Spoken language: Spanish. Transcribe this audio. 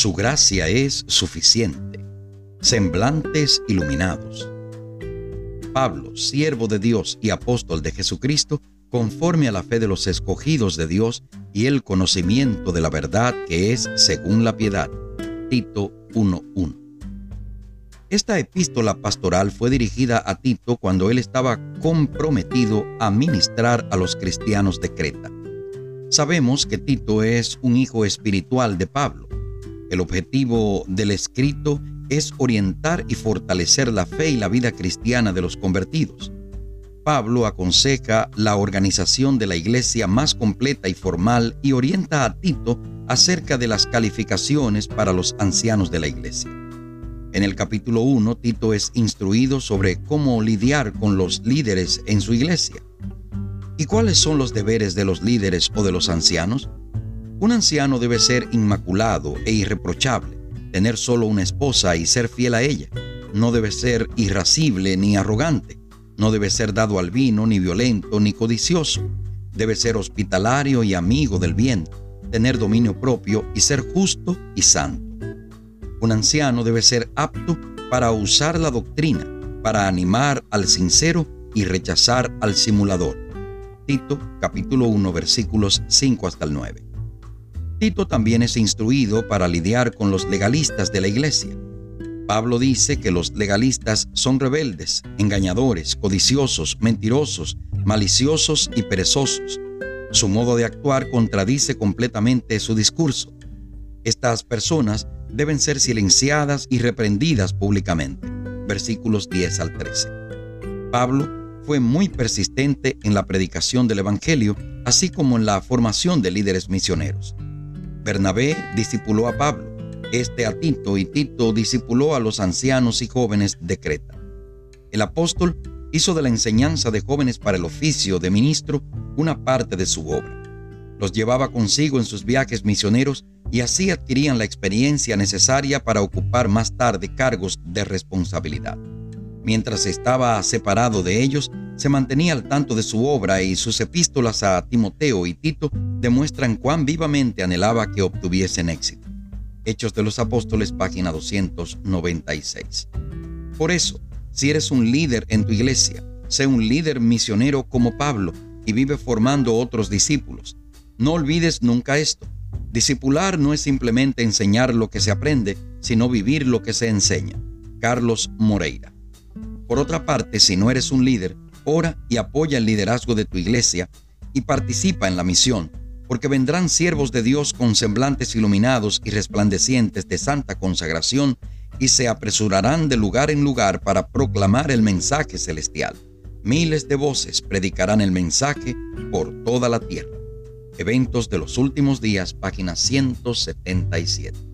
Su gracia es suficiente. Semblantes iluminados. Pablo, siervo de Dios y apóstol de Jesucristo, conforme a la fe de los escogidos de Dios y el conocimiento de la verdad que es según la piedad. Tito 1.1. Esta epístola pastoral fue dirigida a Tito cuando él estaba comprometido a ministrar a los cristianos de Creta. Sabemos que Tito es un hijo espiritual de Pablo. El objetivo del escrito es orientar y fortalecer la fe y la vida cristiana de los convertidos. Pablo aconseja la organización de la iglesia más completa y formal y orienta a Tito acerca de las calificaciones para los ancianos de la iglesia. En el capítulo 1, Tito es instruido sobre cómo lidiar con los líderes en su iglesia. ¿Y cuáles son los deberes de los líderes o de los ancianos? Un anciano debe ser inmaculado e irreprochable, tener solo una esposa y ser fiel a ella. No debe ser irascible ni arrogante no debe ser dado al vino, ni violento, ni codicioso. Debe ser hospitalario y amigo del bien, tener dominio propio y ser justo y santo. Un anciano debe ser apto para usar la doctrina, para animar al sincero y rechazar al simulador. Tito capítulo 1 versículos 5 hasta el 9. Tito también es instruido para lidiar con los legalistas de la iglesia Pablo dice que los legalistas son rebeldes, engañadores, codiciosos, mentirosos, maliciosos y perezosos. Su modo de actuar contradice completamente su discurso. Estas personas deben ser silenciadas y reprendidas públicamente. Versículos 10 al 13. Pablo fue muy persistente en la predicación del Evangelio, así como en la formación de líderes misioneros. Bernabé discipuló a Pablo este a Tito y Tito discipuló a los ancianos y jóvenes de Creta. El apóstol hizo de la enseñanza de jóvenes para el oficio de ministro una parte de su obra. Los llevaba consigo en sus viajes misioneros y así adquirían la experiencia necesaria para ocupar más tarde cargos de responsabilidad. Mientras estaba separado de ellos, se mantenía al tanto de su obra y sus epístolas a Timoteo y Tito demuestran cuán vivamente anhelaba que obtuviesen éxito. Hechos de los Apóstoles, página 296. Por eso, si eres un líder en tu iglesia, sé un líder misionero como Pablo y vive formando otros discípulos. No olvides nunca esto. Discipular no es simplemente enseñar lo que se aprende, sino vivir lo que se enseña. Carlos Moreira. Por otra parte, si no eres un líder, ora y apoya el liderazgo de tu iglesia y participa en la misión porque vendrán siervos de Dios con semblantes iluminados y resplandecientes de santa consagración, y se apresurarán de lugar en lugar para proclamar el mensaje celestial. Miles de voces predicarán el mensaje por toda la tierra. Eventos de los últimos días, página 177.